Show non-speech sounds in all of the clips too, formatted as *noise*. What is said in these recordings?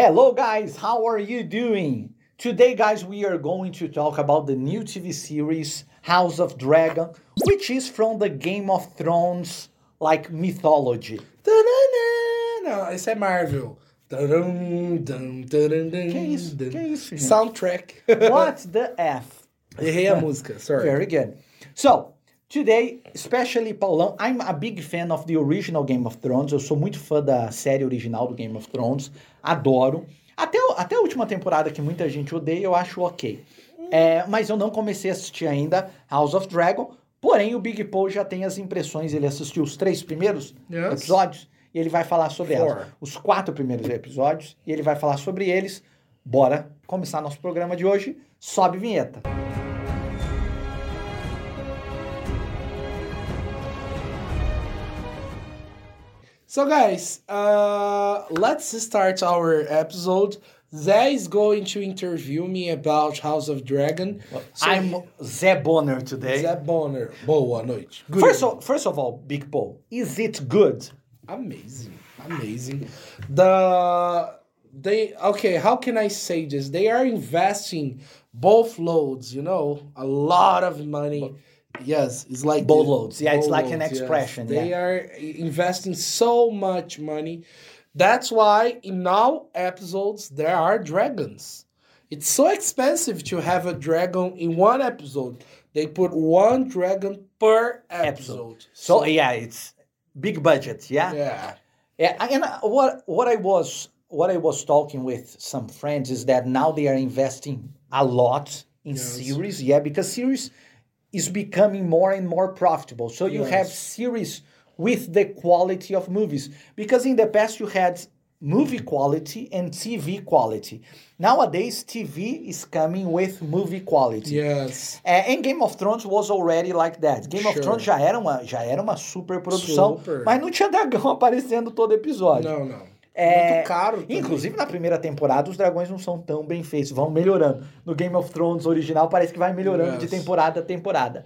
Hello, guys, how are you doing? Today, guys, we are going to talk about the new TV series House of Dragon, which is from the Game of Thrones like mythology. Não, esse é Marvel. Dum, tarum, dum, Que isso? Que isso, gente? Soundtrack. *laughs* What's the F? Errei a música, sorry. Very good. So, today, especially Paulão, I'm a big fan of the original Game of Thrones. Eu sou muito fã da série original do Game of Thrones. Adoro. Até, até a última temporada, que muita gente odeia, eu acho ok. É, mas eu não comecei a assistir ainda House of Dragon. Porém, o Big Paul já tem as impressões. Ele assistiu os três primeiros Yes. episódios e ele vai falar sobre Four. elas. Os quatro primeiros episódios e ele vai falar sobre eles. Bora começar nosso programa de hoje. Sobe vinheta. So, guys, uh, let's start our episode. Zé is going to interview me about House of Dragon. So, I'm Zé Bonner today. Zé Bonner. Boa noite. Good First of, first of all, Big Paul, is it good? amazing amazing the they okay how can i say this they are investing both loads you know a lot of money yes it's like Boatloads. Yeah, it's like an boatloads, yes. expression, they yeah. are investing so much money that's why in now episodes there are dragons it's so expensive to have a dragon in one episode they put one dragon per episode So yeah, it's big budget. Yeah, yeah yeah. And uh, what what I was what I was talking with some friends is that now they are investing a lot in Yes. series. Yeah, because series is becoming more and more profitable. So you Yes. have series with the quality of movies. Because in the past you had movie quality and TV quality. Nowadays TV is coming with movie quality. yes É, em Game of Thrones was already like that. Game of Sure. Thrones já era uma, já era uma super produção, Super. mas não tinha dragão *laughs* aparecendo todo episódio. Não, não. É, Muito caro. também. Inclusive na primeira temporada os dragões não são tão bem feitos, vão melhorando. No Game of Thrones original parece que vai melhorando de Yes. temporada a temporada.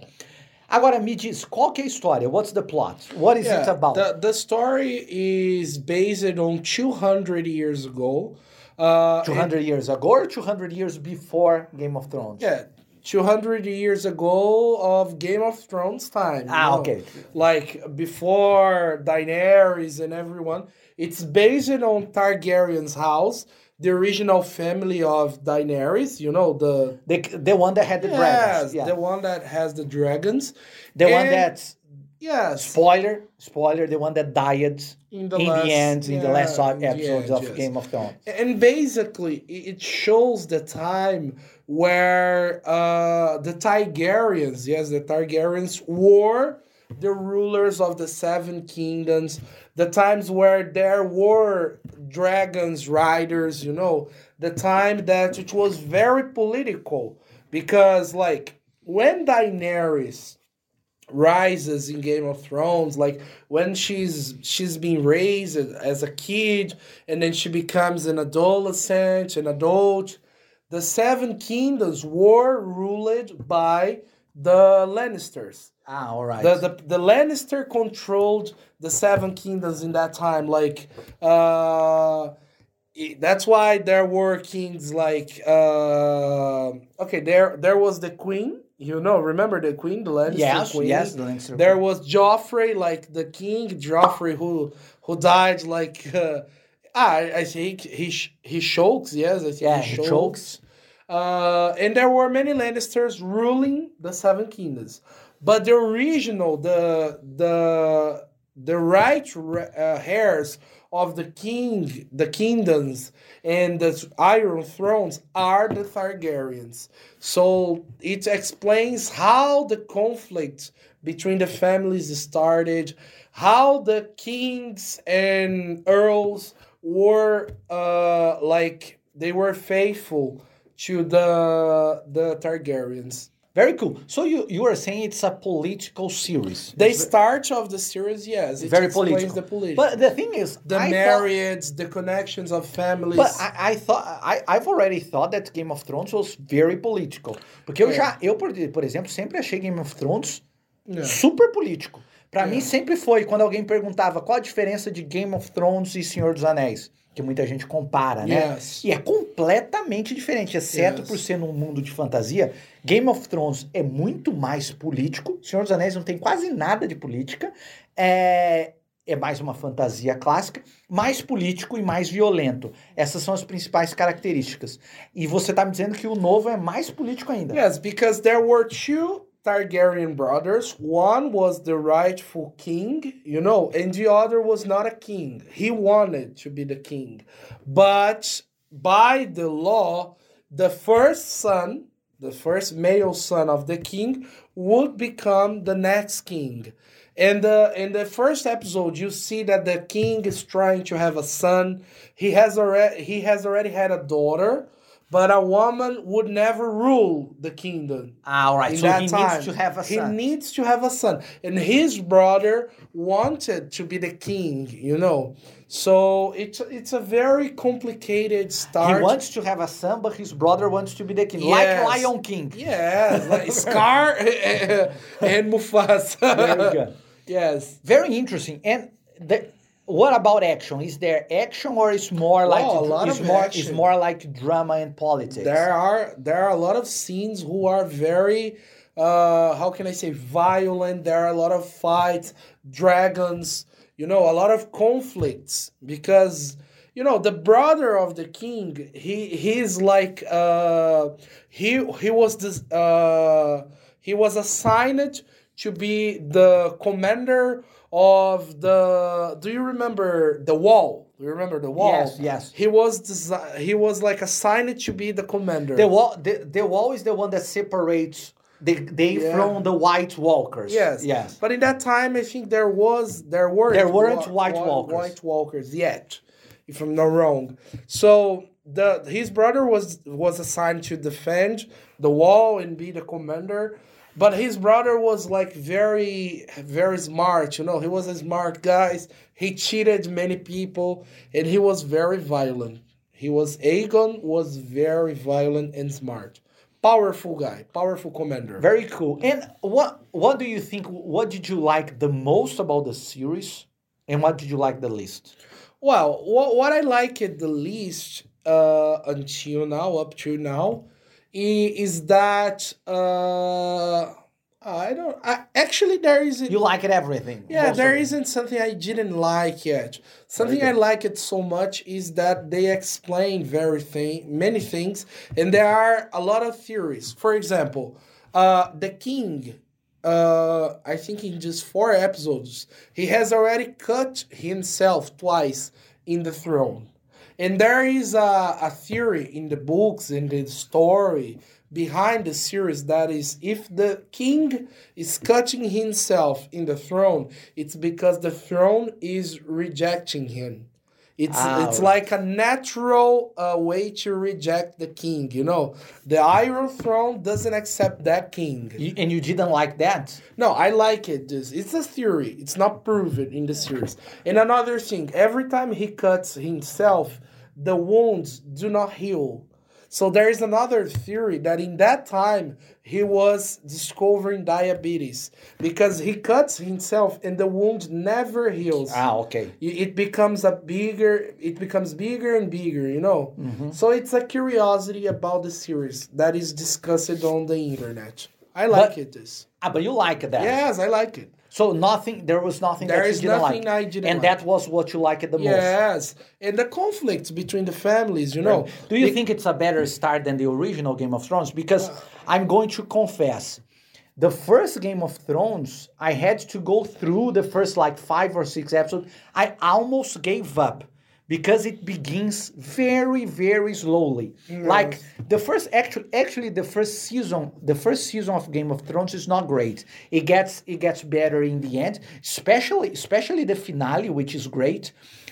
Agora me diz, qual que é a história? What's the plot? What is it Yeah, about? the, the story is based on 200 years ago. Uh, 200 years ago or 200 years before Game of Thrones? Yeah, 200 years ago of Game of Thrones time. Ah, know? okay. Like before Daenerys and everyone. It's based on Targaryen's house, the original family of Daenerys, you know, the The, the one that had the dragons. Yeah. the one that has the dragons. The one And- that Yes. spoiler, spoiler, the one that died In the in last- the end, in the last yeah, in the end, of yes. Game of Thrones. And basically, it shows the time where uh, the Targaryens, yes, the Targaryens were the rulers of the Seven Kingdoms, the times where there were dragons, riders, you know, the time that it was very political because, like, when Daenerys rises in Game of Thrones, like when she's she's being raised as a kid and then she becomes an adolescent, an adult. The Seven Kingdoms were ruled by the Lannisters. Ah, all right. The, the the Lannister controlled the Seven Kingdoms in that time. Like uh i- that's why there were kings like uh okay there there was the queen you know remember the queen the Lannister yes, queen yes, the Lannister. there was Joffrey, like the king Joffrey, who who died like uh, *laughs* I I think he sh- he chokes. Yes, I think yeah, he he chokes. Uh, and there were many Lannisters ruling the Seven Kingdoms, but the original the the the right uh, heirs of the king, the kingdoms, and the Iron Thrones are the Targaryens. So it explains how the conflict between the families started, how the kings and earls were uh, like they were faithful to the the Targaryens. Very cool. So you you are saying it's a political series. The start of the series, yes, it very political. the politics. But the thing is, the I thought- the connections of families. But I, I thought I, I've already thought that Game of Thrones was very political. Porque eu É. já, eu por, por exemplo, sempre achei Game of Thrones Yeah. super político. Pra mim sempre foi quando alguém perguntava qual a diferença de Game of Thrones e Senhor dos Anéis, que muita gente compara, né? Yes. E é completamente diferente, exceto Yes. por ser num mundo de fantasia. Game of Thrones é muito mais político. Senhor dos Anéis não tem quase nada de política. É, é mais uma fantasia clássica, mais político e mais violento. Essas são as principais características. E você tá me dizendo que o novo é mais político ainda. Yes, because there were two Targaryen brothers. One was the rightful king, you know, and the other was not a king. He wanted to be the king. But by the law, the first son, the first male son of the king, would become the next king. And uh, in the first episode, you see that the king is trying to have a son. He has already he has already had a daughter, but a woman would never rule the kingdom. Ah, all right. In So that he time, needs to have a son. he needs to have a son, and his brother wanted to be the king. You know, so it's it's a very complicated start. He wants to have a son, but his brother wants to be the king. Like Lion King. Yes, *laughs* like Scar *laughs* and Mufasa. Very good. *laughs* yes. Very interesting. And the, what about action? Is there action or is more like a lot is of more action. is more like drama and politics? There are there are a lot of scenes who are very uh how can I say violent. There are a lot of fights, dragons, you know, a lot of conflicts because you know the brother of the king he he's like uh he he was this uh he was assigned to be the commander of the do you remember the wall do you remember the wall Yes, yes. he was desi- he was like assigned to be the commander. The wall the, the wall is the one that separates the they Yeah. from the White Walkers. yes, Yes. But in that time, I think there was there weren't There weren't wa- White wa- Walkers. White Walkers yet, if I'm not wrong. So the his brother was was assigned to defend the wall and be the commander. But his brother was like very, very smart. You know, he was a smart guy. He cheated many people, and he was very violent. He was Aegon was very violent and smart, powerful guy, powerful commander. Very cool. And what what do you think what did you like the most about the series? And what did you like the least? Well, what, what I liked the least uh, until now, up to now, is that uh, I don't. I, actually, there isn't. You like it everything. yeah, there isn't something I didn't like yet. Something I like it so much is that they explain very thing, many things, and there are a lot of theories. For example, uh, the king uh, I think in just four episodes, he has already cut himself twice in the throne. And there is a, a theory in the books, in the story behind the series that is if the king is cutting himself in the throne, it's because the throne is rejecting him. It's Ah, it's like a natural uh, way to reject the king. You know, the Iron Throne doesn't accept that king. You- and you didn't like that? No, I like it. This it's a theory. It's not proven in the series. And another thing, every time he cuts himself, the wounds do not heal. So there is another theory that in that time he was discovering diabetes because he cuts himself and the wound never heals. Ah, okay. It becomes a bigger. It becomes bigger and bigger. You know. So it's a curiosity about the series that is discussed on the internet. I like But- it. This. Ah, but you like that. Yes, I like it. So nothing, there was nothing There that is you didn't nothing like. I didn't and like. that was what you liked the most. Yes, and the conflicts between the families, you know. Do you Be- think it's a better start than the original Game of Thrones? Because *sighs* I'm going to confess, the first Game of Thrones, I had to go through the first like five or six episodes. I almost gave up because it begins very, very slowly. Like the first actually actually the first season, the first season of Game of Thrones is not great. It gets it gets better in the end, especially especially the finale, which is great.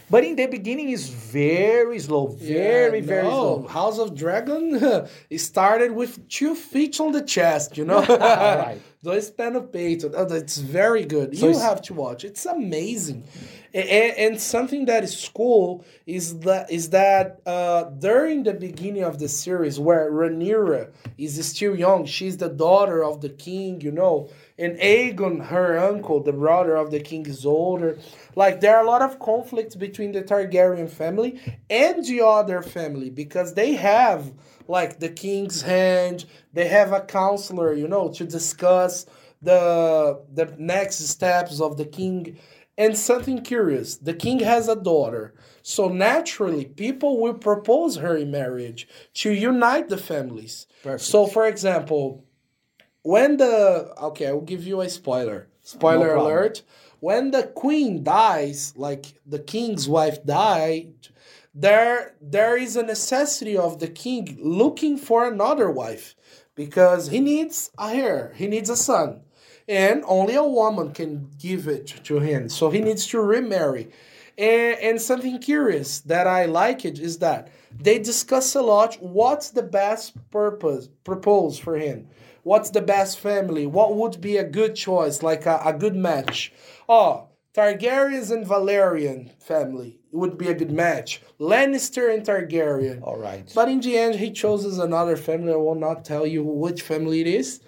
But in the beginning is very slow, very, Yeah, very no, slow. House of Dragon *laughs* it started with two feet on the chest, you know. *laughs* Right. Dois pés no peito. Oh, It's very good. So you have to watch. It's amazing. And, and something that is cool is that is that uh, during the beginning of the series, where Rhaenyra is still young, she's the daughter of the king, you know, and Aegon, her uncle, the brother of the king, is older. Like there are a lot of conflicts between the Targaryen family and the other family because they have like the king's hand. They have a counselor, you know, to discuss the the next steps of the king and something curious the king has a daughter, so naturally people will propose her in marriage to unite the families. Perfect. So, for example, when the okay, I will give you a spoiler. Spoiler No alert. When the queen dies, like the king's wife died, there there is a necessity of the king looking for another wife because he needs a heir, he needs a son, and only a woman can give it to him. So he needs to remarry. And, and something curious that I like it is that they discuss a lot what's the best purpose propose for him. What's the best family? What would be a good choice, like a, a good match? Oh, Targaryens and Velaryon family would be a good match. Lannister and Targaryen. All right. But in the end, he chooses another family. I will not tell you which family it is,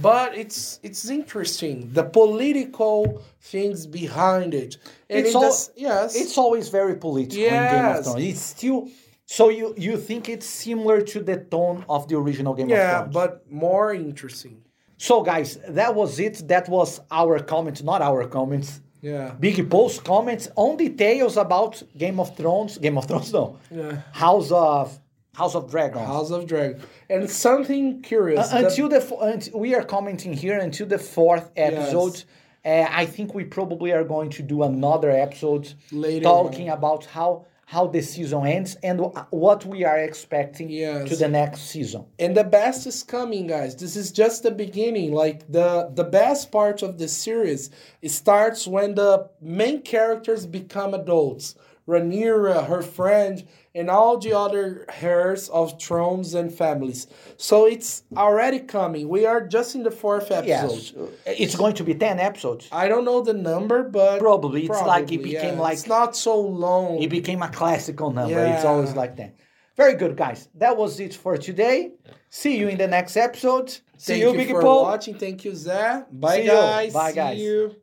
but it's it's interesting the political things behind it. And It's it yes, It's always very political in Game of Yes. Thrones. It's still so you you think it's similar to the tone of the original Game of thrones yeah, but more interesting. so guys, that was it. That was our comments, not our comments. Yeah, Big Paul's comments on details about Game of Thrones. Game of Thrones, no. yeah. House of House of Dragons. House of Dragon, and something curious. Uh, the- until the fo- unt- we are commenting here until the fourth episode. Uh, I think we probably are going to do another episode Later talking about how how the season ends and wh- what we are expecting Yes. to the next season. and the best is coming guys this is just the beginning like the the best part of the series starts when the main characters become adults Rhaenyra, her friend, and all the other heirs of thrones and families. So it's already coming. We are just in the fourth episode. Yes, it's going to be ten episodes. I don't know the number, but Probably. It's like it became yeah. like- it's not so long. It became a classical number. It's always like that. Very good, guys. That was it for today. See you in the next episode. See Thank you, you, Big for Paul. watching. Thank you, Zé. Bye, See you. guys. Bye, See guys. you.